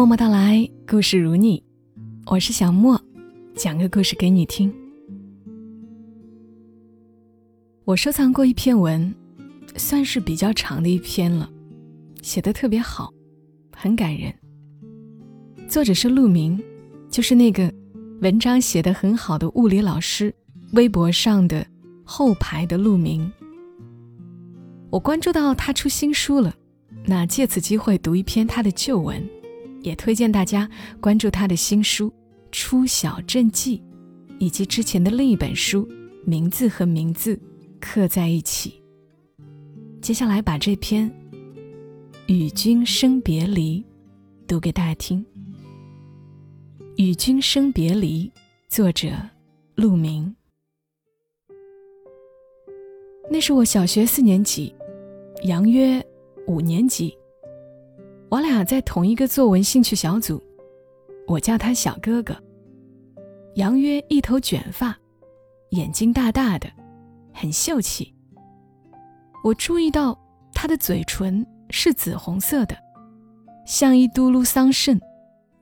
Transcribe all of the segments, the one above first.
默默到来，故事如你，我是小莫，讲个故事给你听。我收藏过一篇文，算是比较长的一篇了，写的特别好，很感人。作者是陆明，就是那个文章写的很好的物理老师，微博上的后排的陆明。我关注到他出新书了，那借此机会读一篇他的旧文，也推荐大家关注他的新书《出小镇记》，以及之前的另一本书《名字和名字刻在一起》。接下来把这篇《与君生别离》读给大家听。《与君生别离》，作者陆明。那是我小学四年级。杨约五年级，我俩在同一个作文兴趣小组，我叫他小哥哥。杨约一头卷发，眼睛大大的，很秀气。我注意到他的嘴唇是紫红色的，像一嘟噜桑葚，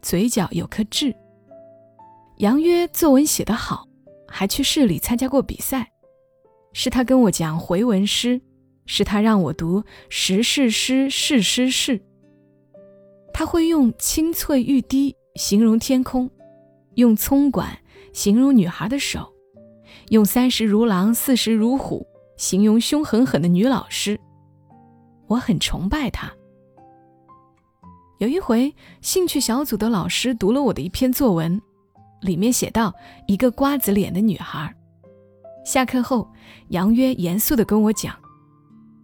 嘴角有颗痣。杨约作文写得好，还去市里参加过比赛，是他跟我讲回文诗。是他让我读时事诗，是诗是。他会用青翠欲滴形容天空，用葱管形容女孩的手，用三十如狼，四十如虎形容凶狠狠的女老师。我很崇拜他。有一回，兴趣小组的老师读了我的一篇作文，里面写到一个瓜子脸的女孩。下课后，杨约严肃地跟我讲。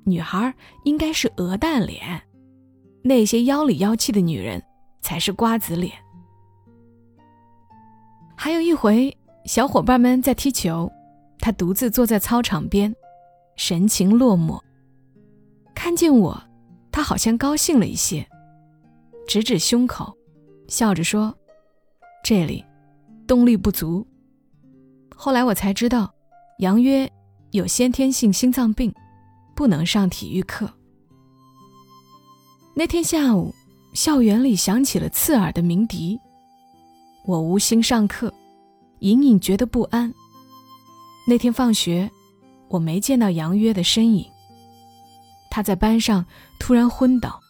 女孩应该是鹅蛋脸，那些妖里妖气的女人才是瓜子脸。还有一回，小伙伴们在踢球，他独自坐在操场边，神情落寞。看见我，他好像高兴了一些，指指胸口，笑着说：“这里动力不足。”后来我才知道，杨约有先天性心脏病。不能上体育课。那天下午，校园里响起了刺耳的鸣笛。我无心上课，隐隐觉得不安。那天放学，我没见到杨约的身影。他在班上突然昏倒，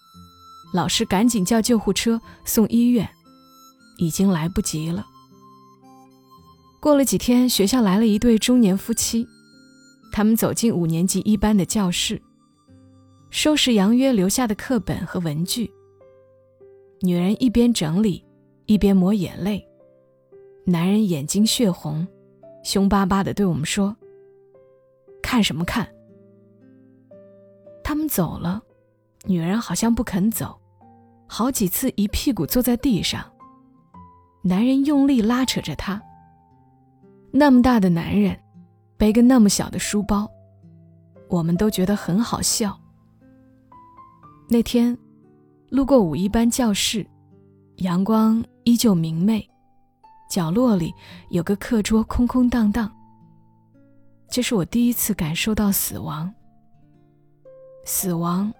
老师赶紧叫救护车送医院，已经来不及了。过了几天，学校来了一对中年夫妻。他们走进五年级一班的教室，收拾杨约留下的课本和文具。女人一边整理，一边抹眼泪。男人眼睛血红，凶巴巴地对我们说：“看什么看？”他们走了，女人好像不肯走，好几次一屁股坐在地上。男人用力拉扯着她。那么大的男人。背个那么小的书包，我们都觉得很好笑。那天，路过五一班教室，阳光依旧明媚，角落里有个课桌空空荡荡。这是我第一次感受到死亡。死亡，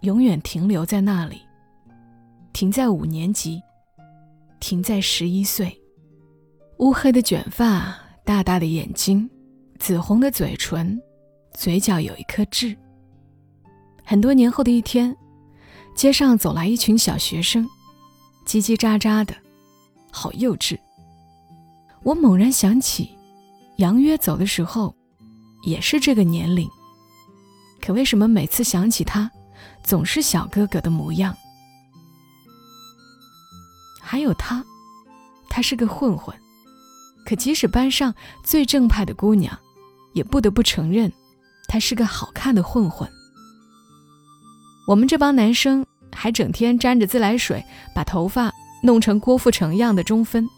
永远停留在那里，停在五年级，停在十一岁。乌黑的卷发，大大的眼睛。紫红的嘴唇，嘴角有一颗痣。很多年后的一天，街上走来一群小学生，叽叽喳喳的，好幼稚。我猛然想起，杨约走的时候，也是这个年龄。可为什么每次想起他，总是小哥哥的模样？还有他，他是个混混，可即使班上最正派的姑娘。也不得不承认，他是个好看的混混。我们这帮男生还整天沾着自来水，把头发弄成郭富城样的中分。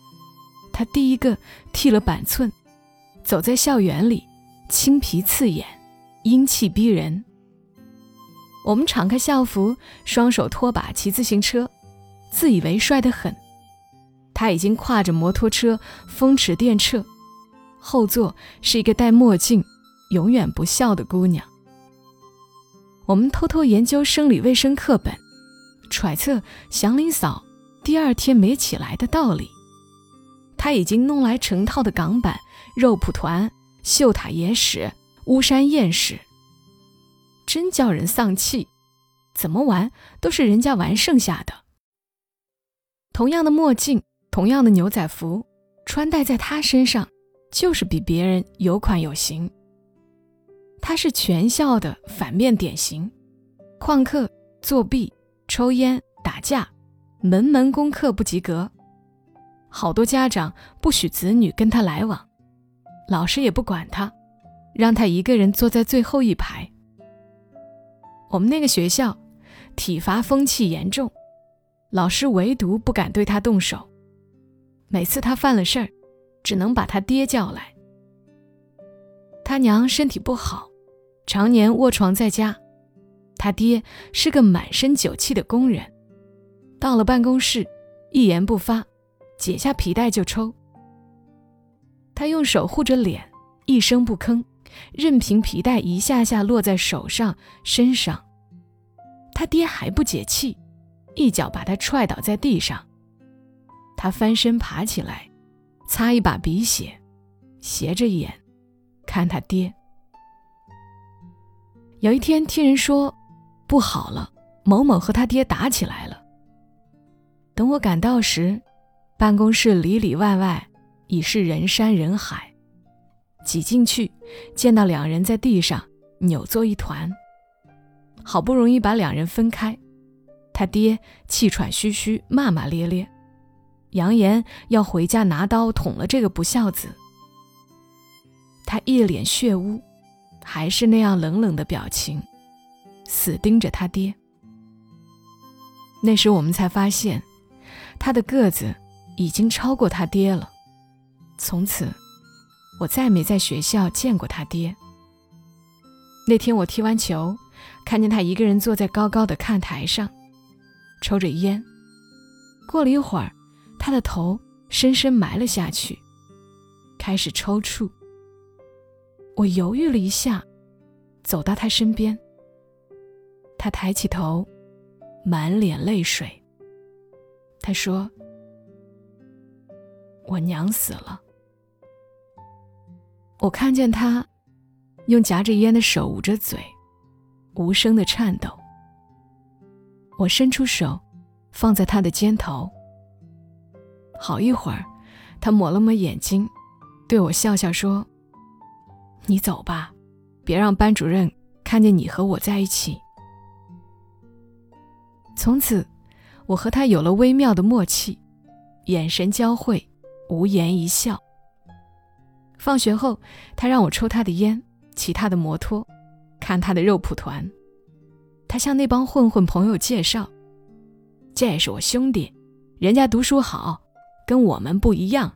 他第一个剃了板寸，走在校园里，青皮刺眼，英气逼人。我们敞开校服，双手拖把骑自行车，自以为帅得很。他已经挎着摩托车风驰电掣。后座是一个戴墨镜、永远不笑的姑娘。我们偷偷研究生理卫生课本，揣测祥林嫂第二天没起来的道理。他已经弄来成套的港版肉蒲团、秀塔野史、巫山艳史，真叫人丧气。怎么玩都是人家玩剩下的。同样的墨镜，同样的牛仔服，穿戴在他身上，就是比别人有款有型。他是全校的反面典型，旷课、作弊、抽烟、打架，门门功课不及格。好多家长不许子女跟他来往，老师也不管他，让他一个人坐在最后一排。我们那个学校，体罚风气严重，老师唯独不敢对他动手。每次他犯了事儿，只能把他爹叫来。他娘身体不好。常年卧床在家，他爹是个满身酒气的工人，到了办公室，一言不发，解下皮带就抽。他用手护着脸，一声不吭，任凭皮带一下下落在手上、身上。他爹还不解气，一脚把他踹倒在地上。他翻身爬起来，擦一把鼻血，斜着眼看他爹。有一天听人说，不好了，某某和他爹打起来了。等我赶到时，办公室里里外外已是人山人海，挤进去，见到两人在地上扭作一团。好不容易把两人分开，他爹气喘吁吁，骂骂咧咧，扬言要回家拿刀捅了这个不孝子。他一脸血污。还是那样冷冷的表情，死盯着他爹。那时我们才发现，他的个子已经超过他爹了。从此，我再没在学校见过他爹。那天我踢完球，看见他一个人坐在高高的看台上，抽着烟。过了一会儿，他的头深深埋了下去，开始抽搐。我犹豫了一下，走到他身边。他抬起头，满脸泪水。他说：“我娘死了。”我看见他用夹着烟的手捂着嘴，无声的颤抖。我伸出手，放在他的肩头。好一会儿，他抹了抹眼睛，对我笑笑说。你走吧，别让班主任看见你和我在一起。从此，我和他有了微妙的默契，眼神交汇，无言一笑。放学后，他让我抽他的烟，骑他的摩托，看他的肉蒲团。他向那帮混混朋友介绍：“这是我兄弟，人家读书好，跟我们不一样。”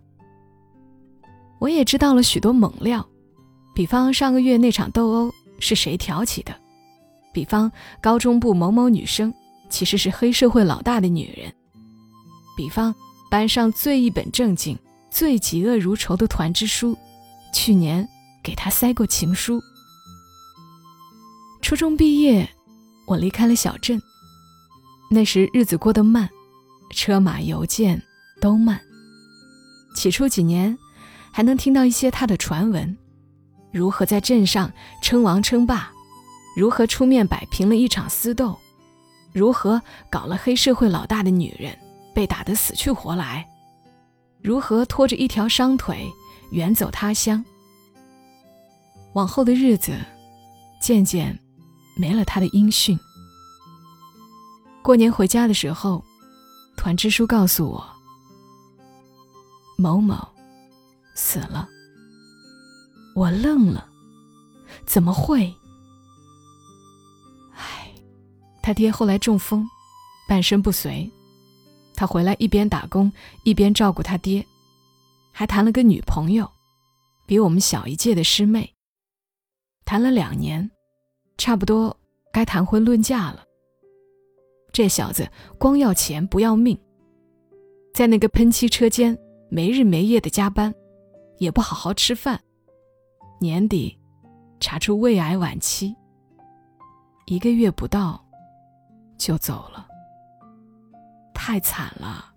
我也知道了许多猛料。比方上个月那场斗殴是谁挑起的？比方高中部某某女生其实是黑社会老大的女人。比方班上最一本正经、最嫉恶如仇的团支书，去年给他塞过情书。初中毕业，我离开了小镇。那时日子过得慢，车马邮件都慢。起初几年，还能听到一些他的传闻。如何在镇上称王称霸？如何出面摆平了一场私斗？如何搞了黑社会老大的女人被打得死去活来？如何拖着一条伤腿远走他乡？往后的日子，渐渐没了他的音讯。过年回家的时候，团支书告诉我，某某死了。我愣了，怎么会？唉，他爹后来中风，半身不遂。他回来一边打工一边照顾他爹，还谈了个女朋友，比我们小一届的师妹。谈了两年，差不多该谈婚论嫁了。这小子光要钱不要命，在那个喷漆车间没日没夜的加班，也不好好吃饭。年底，查出胃癌晚期，一个月不到就走了，太惨了。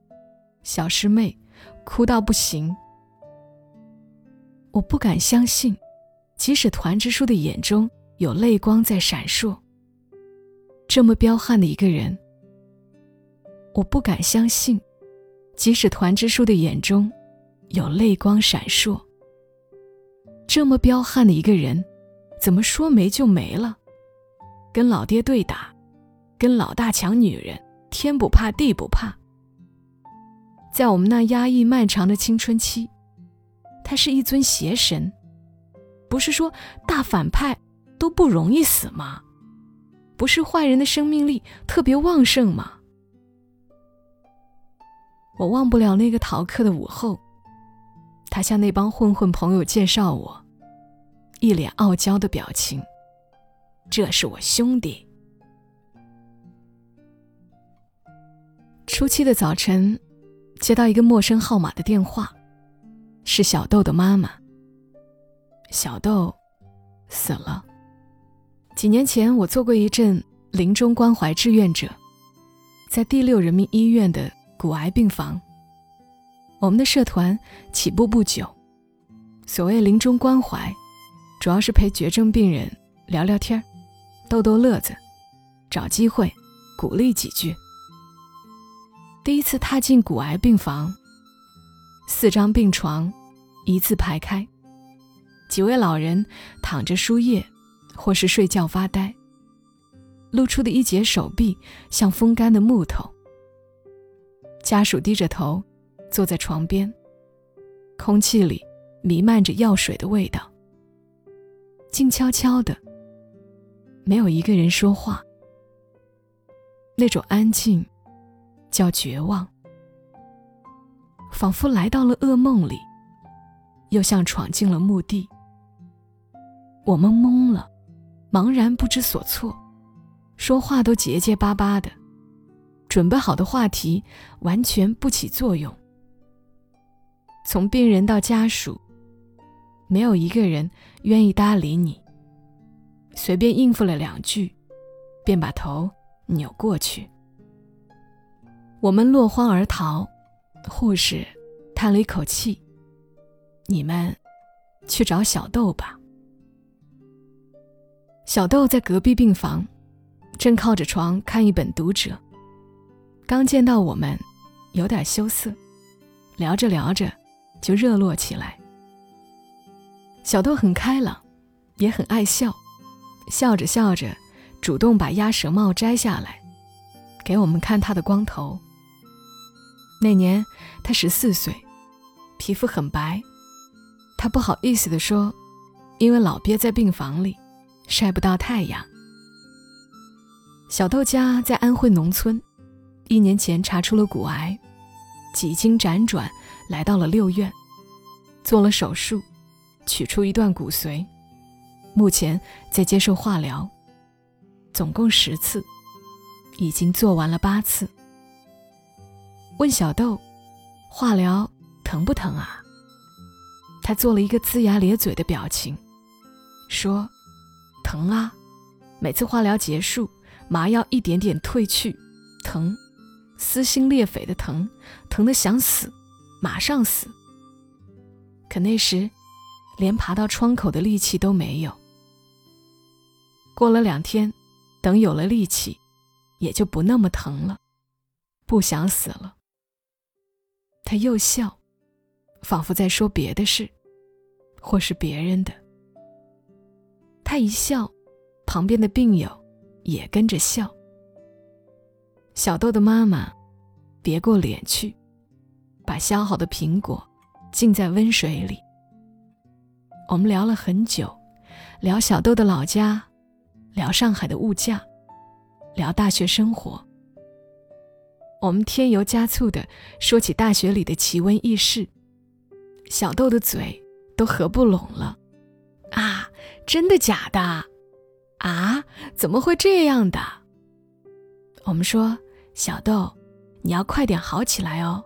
小师妹，哭到不行。我不敢相信，即使团支书的眼中有泪光在闪烁。这么彪悍的一个人，我不敢相信，即使团支书的眼中有泪光闪烁。这么彪悍的一个人，怎么说没就没了？跟老爹对打，跟老大抢女人，天不怕地不怕。在我们那压抑漫长的青春期。他是一尊邪神，不是说大反派都不容易死吗？不是坏人的生命力特别旺盛吗？我忘不了那个逃课的午后，他向那帮混混朋友介绍我，一脸傲娇的表情。这是我兄弟。初七的早晨，接到一个陌生号码的电话。是小豆的妈妈。小豆死了。几年前，我做过一阵临终关怀志愿者，在第六人民医院的骨癌病房。我们的社团起步不久，所谓临终关怀，主要是陪绝症病人聊聊天逗逗乐子，找机会鼓励几句。第一次踏进骨癌病房。四张病床，一字排开。几位老人躺着输液，或是睡觉发呆。露出的一截手臂像风干的木头。家属低着头坐在床边，空气里弥漫着药水的味道。静悄悄的，没有一个人说话。那种安静，叫绝望。仿佛来到了噩梦里，又像闯进了墓地。我们懵了，茫然不知所措，说话都结结巴巴的，准备好的话题完全不起作用。从病人到家属，没有一个人愿意搭理你。随便应付了两句，便把头扭过去。我们落荒而逃。护士叹了一口气：“你们去找小豆吧。”小豆在隔壁病房，正靠着床看一本《读者》。刚见到我们，有点羞涩，聊着聊着就热络起来。小豆很开朗，也很爱笑，笑着笑着，主动把鸭舌帽摘下来，给我们看他的光头。那年他十四岁，皮肤很白。他不好意思地说：“因为老憋在病房里，晒不到太阳。”小豆家在安徽农村，一年前查出了骨癌，几经辗转来到了六院，做了手术，取出一段骨髓，目前在接受化疗，总共十次，已经做完了八次。问小豆：“化疗疼不疼啊？”他做了一个龇牙咧嘴的表情，说：“疼啊！每次化疗结束，麻药一点点褪去，疼，撕心裂肺的疼，疼得想死，马上死。可那时，连爬到窗口的力气都没有。过了两天，等有了力气，也就不那么疼了，不想死了。”他又笑，仿佛在说别的事，或是别人的。他一笑，旁边的病友也跟着笑。小豆的妈妈别过脸去，把削好的苹果浸在温水里。我们聊了很久，聊小豆的老家，聊上海的物价，聊大学生活。我们添油加醋的说起大学里的奇闻异事，小豆的嘴都合不拢了。啊，真的假的？啊，怎么会这样的？我们说，小豆，你要快点好起来哦，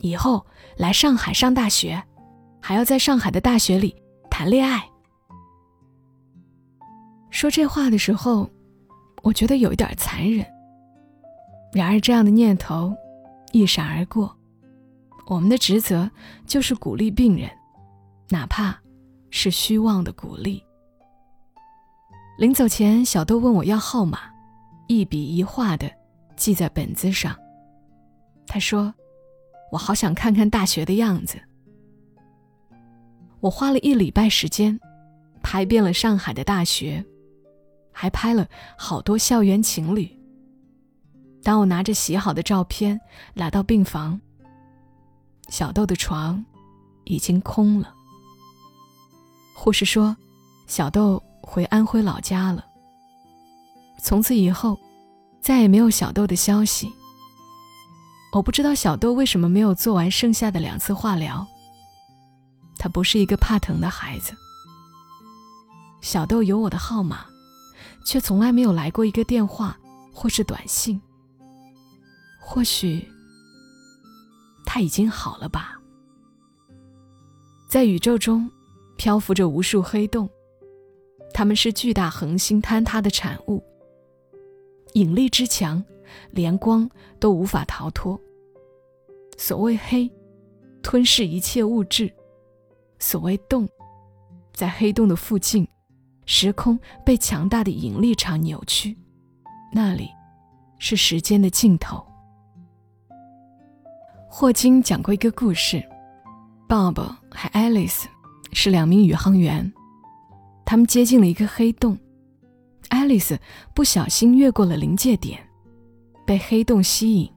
以后来上海上大学，还要在上海的大学里谈恋爱。说这话的时候，我觉得有一点残忍。然而，这样的念头一闪而过，我们的职责就是鼓励病人，哪怕是虚妄的鼓励。临走前，小豆问我要号码，一笔一画的记在本子上。他说：“我好想看看大学的样子。”我花了一礼拜时间，拍遍了上海的大学，还拍了好多校园情侣。当我拿着洗好的照片来到病房，小豆的床已经空了。护士说：“小豆回安徽老家了。”从此以后，再也没有小豆的消息。我不知道小豆为什么没有做完剩下的两次化疗。他不是一个怕疼的孩子。小豆有我的号码，却从来没有来过一个电话或是短信。或许他已经好了吧。在宇宙中，漂浮着无数黑洞，它们是巨大恒星坍塌的产物。引力之强，连光都无法逃脱。所谓黑，吞噬一切物质。所谓洞，在黑洞的附近，时空被强大的引力场扭曲，那里是时间的尽头。霍金讲过一个故事，Bob 和 Alice 是两名宇航员，他们接近了一个黑洞，Alice 不小心越过了临界点，被黑洞吸引。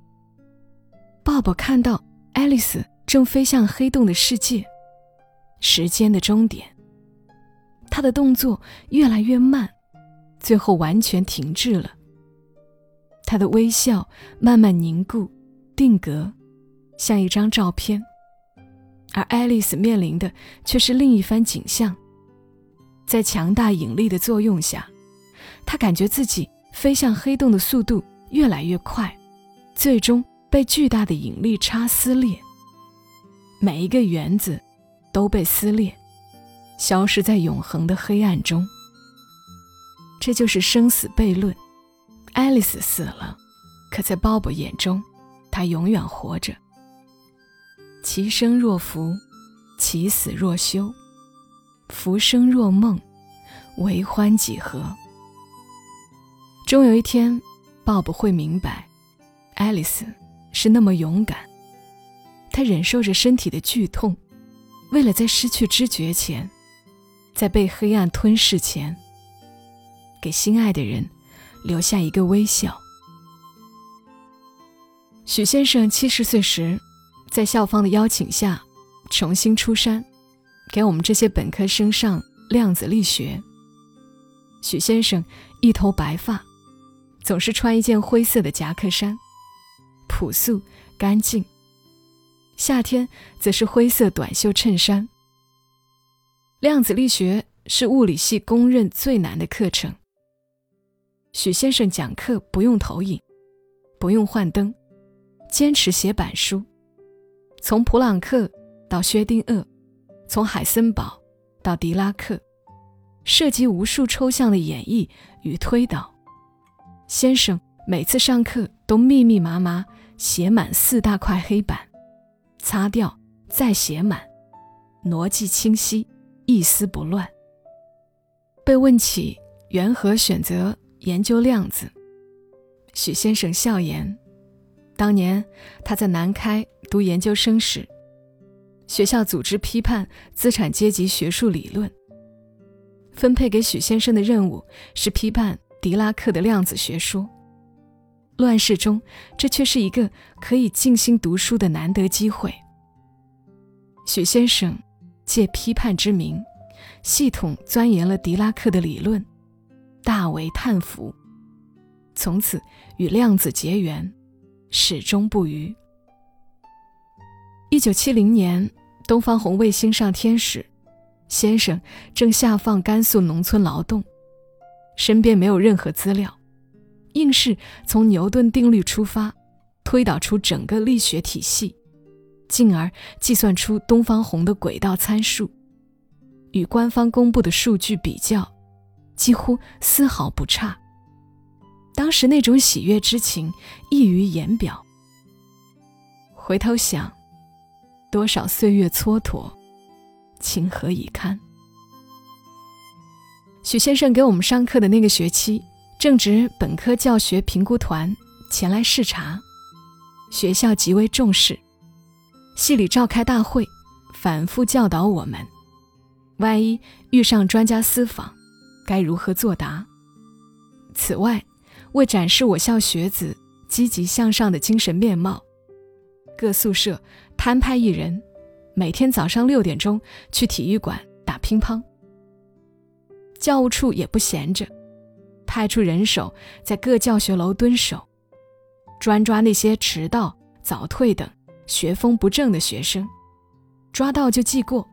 鲍勃看到 Alice 正飞向黑洞的世界。时间的终点。他的动作越来越慢，最后完全停滞了。他的微笑慢慢凝固、定格，像一张照片。而爱丽丝面临的却是另一番景象。在强大引力的作用下，他感觉自己飞向黑洞的速度越来越快，最终被巨大的引力差撕裂。每一个原子。都被撕裂，消失在永恒的黑暗中。这就是生死悖论。爱丽丝死了，可在鲍勃眼中，她永远活着。其生若浮，其死若休。浮生若梦，为欢几何？终有一天，鲍勃会明白，爱丽丝是那么勇敢。她忍受着身体的剧痛。为了在失去知觉前，在被黑暗吞噬前，给心爱的人留下一个微笑。许先生七十岁时，在校方的邀请下，重新出山，给我们这些本科生上量子力学。许先生一头白发，总是穿一件灰色的夹克衫，朴素干净。夏天则是灰色短袖衬衫。量子力学是物理系公认最难的课程。许先生讲课不用投影，不用幻灯，坚持写板书，从普朗克到薛定谔，从海森堡到狄拉克，涉及无数抽象的演绎与推导。先生每次上课都密密麻麻写满四大块黑板。擦掉，再写满，逻辑清晰，一丝不乱。被问起缘何选择研究量子，许先生笑言：当年他在南开读研究生时，学校组织批判资产阶级学术理论，分配给许先生的任务是批判狄拉克的量子学说。乱世中，这却是一个可以静心读书的难得机会。许先生借批判之名，系统钻研了狄拉克的理论，大为叹服，从此与量子结缘，始终不渝。一九七零年，东方红卫星上天时，先生正下放甘肃农村劳动，身边没有任何资料。硬是从牛顿定律出发，推导出整个力学体系，进而计算出东方红的轨道参数，与官方公布的数据比较，几乎丝毫不差。当时那种喜悦之情溢于言表。回头想，多少岁月蹉跎，情何以堪？许先生给我们上课的那个学期，正值本科教学评估团前来视察，学校极为重视，系里召开大会，反复教导我们，万一遇上专家私访，该如何作答。此外，为展示我校学子积极向上的精神面貌，各宿舍摊派一人，每天早上六点钟去体育馆打乒乓。教务处也不闲着，派出人手在各教学楼蹲守，专抓那些迟到、早退等学风不正的学生，抓到就记过，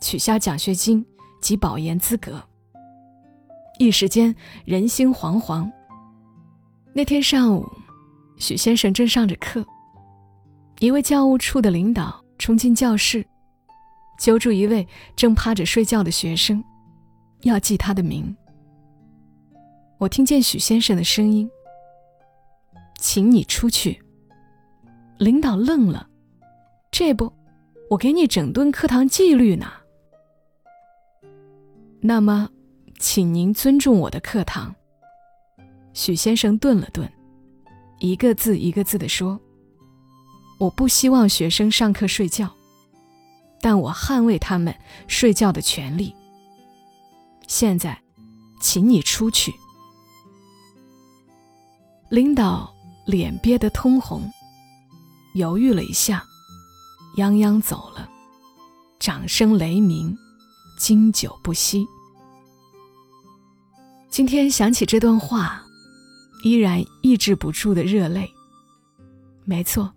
取消奖学金及保研资格。一时间人心惶惶。那天上午，许先生正上着课，一位教务处的领导冲进教室，揪住一位正趴着睡觉的学生。要记他的名。我听见许先生的声音：“请你出去。”领导愣了：“这不，我给你整顿课堂纪律呢。”那么，请您尊重我的课堂。许先生顿了顿，一个字一个字地说：“我不希望学生上课睡觉，但我捍卫他们睡觉的权利。”现在，请你出去。领导脸憋得通红，犹豫了一下，泱泱走了。掌声雷鸣，经久不息。今天想起这段话，依然抑制不住的热泪。没错，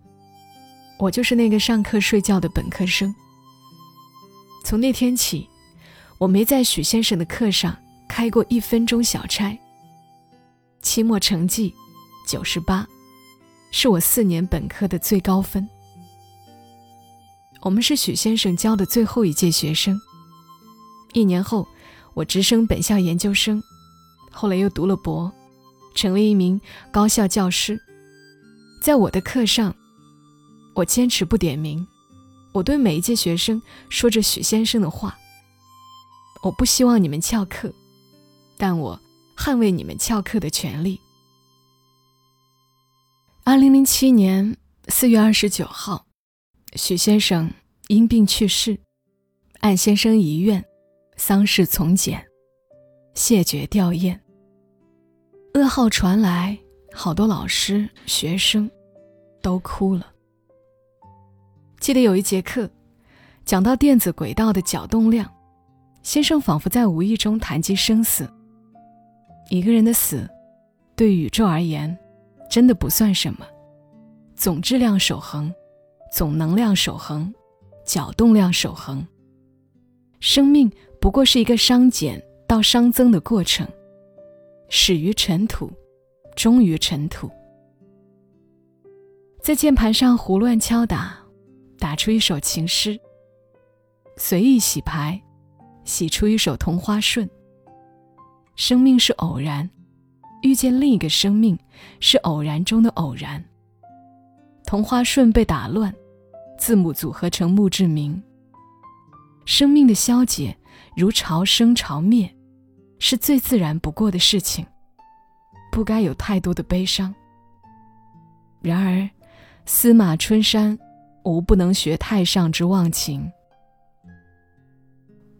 我就是那个上课睡觉的本科生。从那天起。我没在许先生的课上开过一分钟小差。期末成绩九十八，是我四年本科的最高分。我们是许先生教的最后一届学生。一年后，我直升本校研究生，后来又读了博，成为一名高校教师。在我的课上，我坚持不点名，我对每一届学生说着许先生的话。我不希望你们翘课，但我捍卫你们翘课的权利。二零零七年四月二十九号，许先生因病去世，按先生遗愿，丧事从简，谢绝吊唁。噩耗传来，好多老师、学生都哭了。记得有一节课，讲到电子轨道的角动量。先生仿佛在无意中谈及生死。一个人的死，对宇宙而言，真的不算什么。总质量守恒，总能量守恒，角动量守恒。生命不过是一个熵减到熵增的过程，始于尘土，终于尘土。在键盘上胡乱敲打，打出一首情诗。随意洗牌。洗出一首《同花顺》。生命是偶然，遇见另一个生命是偶然中的偶然。《同花顺》被打乱，字母组合成墓志铭。生命的消解如潮生潮灭，是最自然不过的事情，不该有太多的悲伤。然而，司马春山无不能学太上之忘情。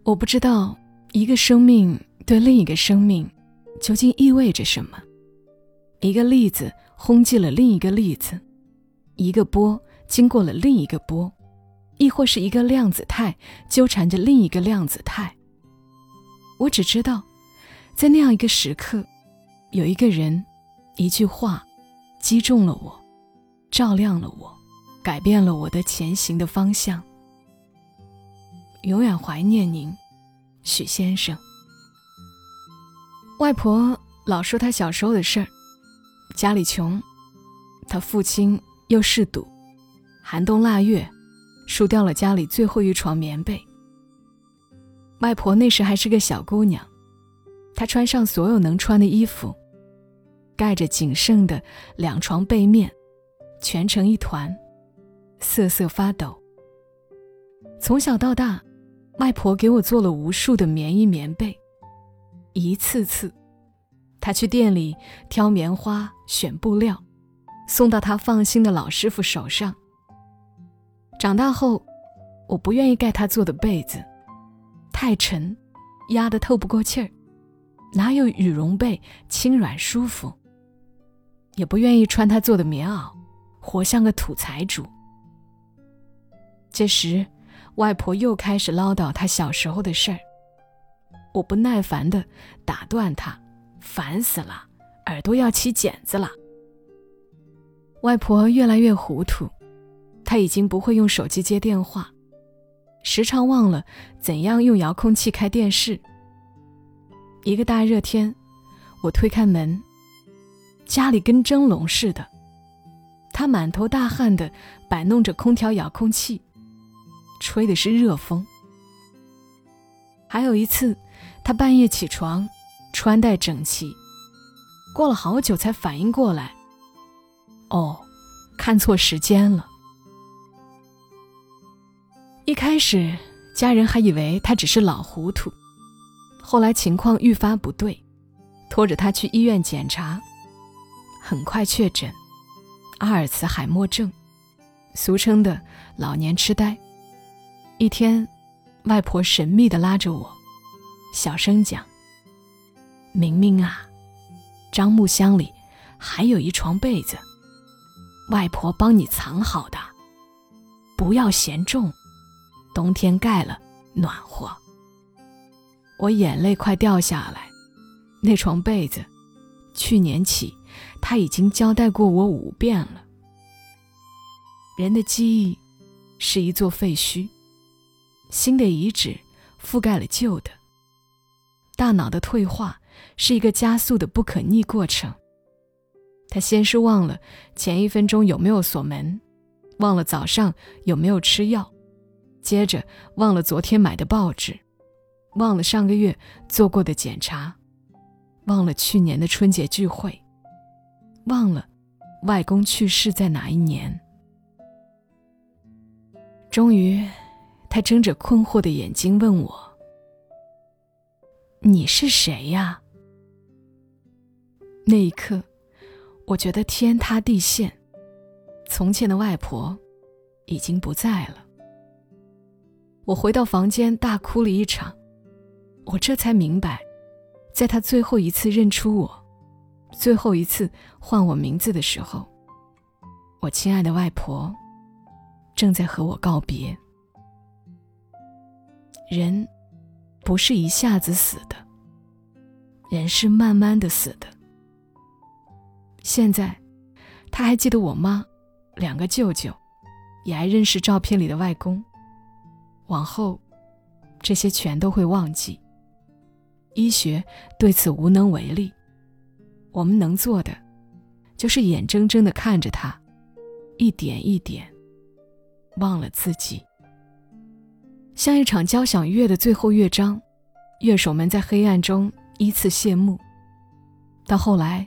我不知道一个生命对另一个生命究竟意味着什么。一个粒子轰击了另一个粒子，一个波经过了另一个波，亦或是一个量子态纠缠着另一个量子态。我只知道，在那样一个时刻，有一个人，一句话，击中了我，照亮了我，改变了我的前行的方向。永远怀念您，许先生。外婆老说他小时候的事儿，家里穷，他父亲又嗜赌，寒冬腊月，输掉了家里最后一床棉被。外婆那时还是个小姑娘，她穿上所有能穿的衣服，盖着仅剩的两床被面，蜷成一团，瑟瑟发抖。从小到大，外婆给我做了无数的棉衣棉被，一次次，她去店里挑棉花、选布料，送到她放心的老师傅手上。长大后，我不愿意盖她做的被子，太沉，压得透不过气儿，哪有羽绒被轻软舒服？也不愿意穿她做的棉袄，活像个土财主。这时。外婆又开始唠叨她小时候的事儿，我不耐烦地打断她：“烦死了，耳朵要起茧子了。”外婆越来越糊涂，她已经不会用手机接电话，时常忘了怎样用遥控器开电视。一个大热天，我推开门，家里跟蒸笼似的，她满头大汗地摆弄着空调遥控器。吹的是热风。还有一次，他半夜起床，穿戴整齐，过了好久才反应过来，哦，看错时间了。一开始，家人还以为他只是老糊涂，后来情况愈发不对，拖着他去医院检查，很快确诊阿尔茨海默症，俗称的老年痴呆。一天，外婆神秘的拉着我，小声讲：“明明啊，樟木箱里还有一床被子，外婆帮你藏好的，不要嫌重，冬天盖了暖和。”我眼泪快掉下来。那床被子，去年起他已经交代过我五遍了。人的记忆是一座废墟。新的遗址覆盖了旧的。大脑的退化是一个加速的不可逆过程。他先是忘了前一分钟有没有锁门，忘了早上有没有吃药，接着忘了昨天买的报纸，忘了上个月做过的检查，忘了去年的春节聚会，忘了外公去世在哪一年。终于。他睁着困惑的眼睛问我：“你是谁呀？”那一刻，我觉得天塌地陷。从前的外婆已经不在了。我回到房间，大哭了一场。我这才明白，在他最后一次认出我，最后一次唤我名字的时候，我亲爱的外婆正在和我告别。人不是一下子死的，人是慢慢的死的。现在，他还记得我妈、两个舅舅，也还认识照片里的外公。往后，这些全都会忘记。医学对此无能为力，我们能做的，就是眼睁睁的看着他，一点一点忘了自己。像一场交响乐的最后乐章，乐手们在黑暗中依次谢幕。到后来，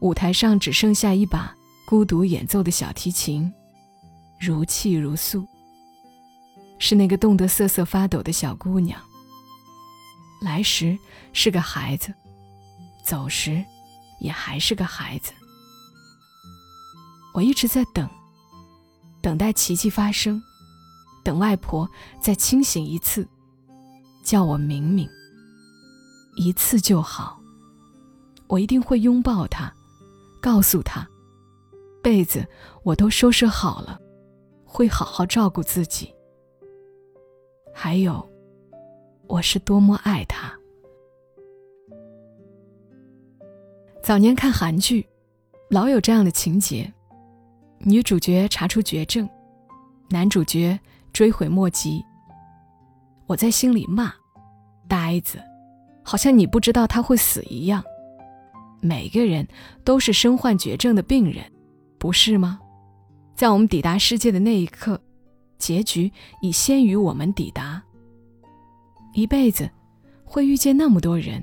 舞台上只剩下一把孤独演奏的小提琴，如泣如诉。是那个冻得瑟瑟发抖的小姑娘。来时是个孩子，走时也还是个孩子。我一直在等，等待奇迹发生。等外婆再清醒一次，叫我明明，一次就好。我一定会拥抱她，告诉她，被子我都收拾好了，会好好照顾自己。还有，我是多么爱她。早年看韩剧，老有这样的情节：女主角查出绝症，男主角。追悔莫及。我在心里骂：“呆子，好像你不知道他会死一样。”每个人都是身患绝症的病人，不是吗？在我们抵达世界的那一刻，结局已先于我们抵达。一辈子会遇见那么多人，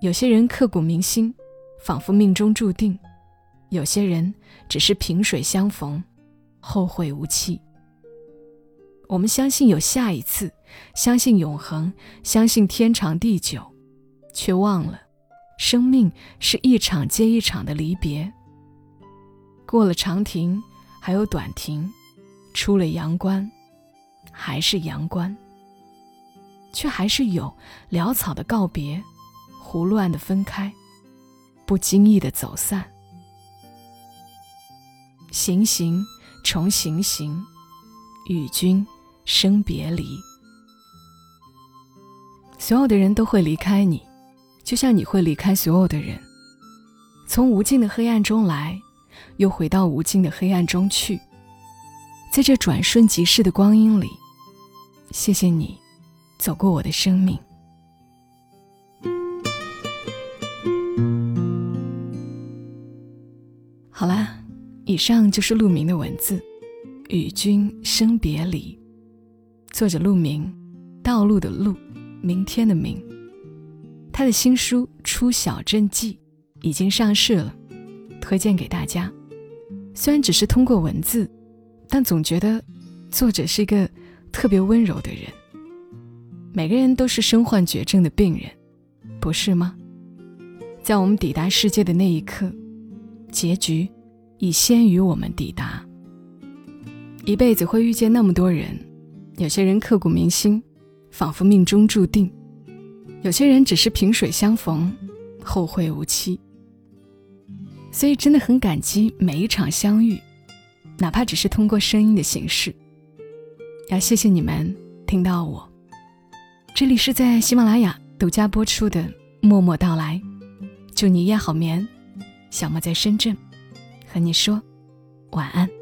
有些人刻骨铭心，仿佛命中注定；有些人只是萍水相逢，后会无期。我们相信有下一次，相信永恒，相信天长地久，却忘了，生命是一场接一场的离别。过了长亭，还有短亭；出了阳关，还是阳关。却还是有潦草的告别，胡乱的分开，不经意的走散。行行重行行，与君生别离。所有的人都会离开你，就像你会离开所有的人。从无尽的黑暗中来，又回到无尽的黑暗中去。在这转瞬即逝的光阴里，谢谢你，走过我的生命。好啦。以上就是陆明的文字，《与君生别离》，作者陆明，道路的路，明天的明。他的新书《出小镇记》已经上市了，推荐给大家。虽然只是通过文字，但总觉得作者是一个特别温柔的人。每个人都是身患绝症的病人，不是吗？在我们抵达世界的那一刻，结局。已先于我们抵达。一辈子会遇见那么多人，有些人刻骨铭心，仿佛命中注定；有些人只是萍水相逢，后会无期。所以真的很感激每一场相遇，哪怕只是通过声音的形式。要谢谢你们听到我。这里是在喜马拉雅独家播出的《默默到来》，祝你夜好眠。小莫在深圳。和你说晚安。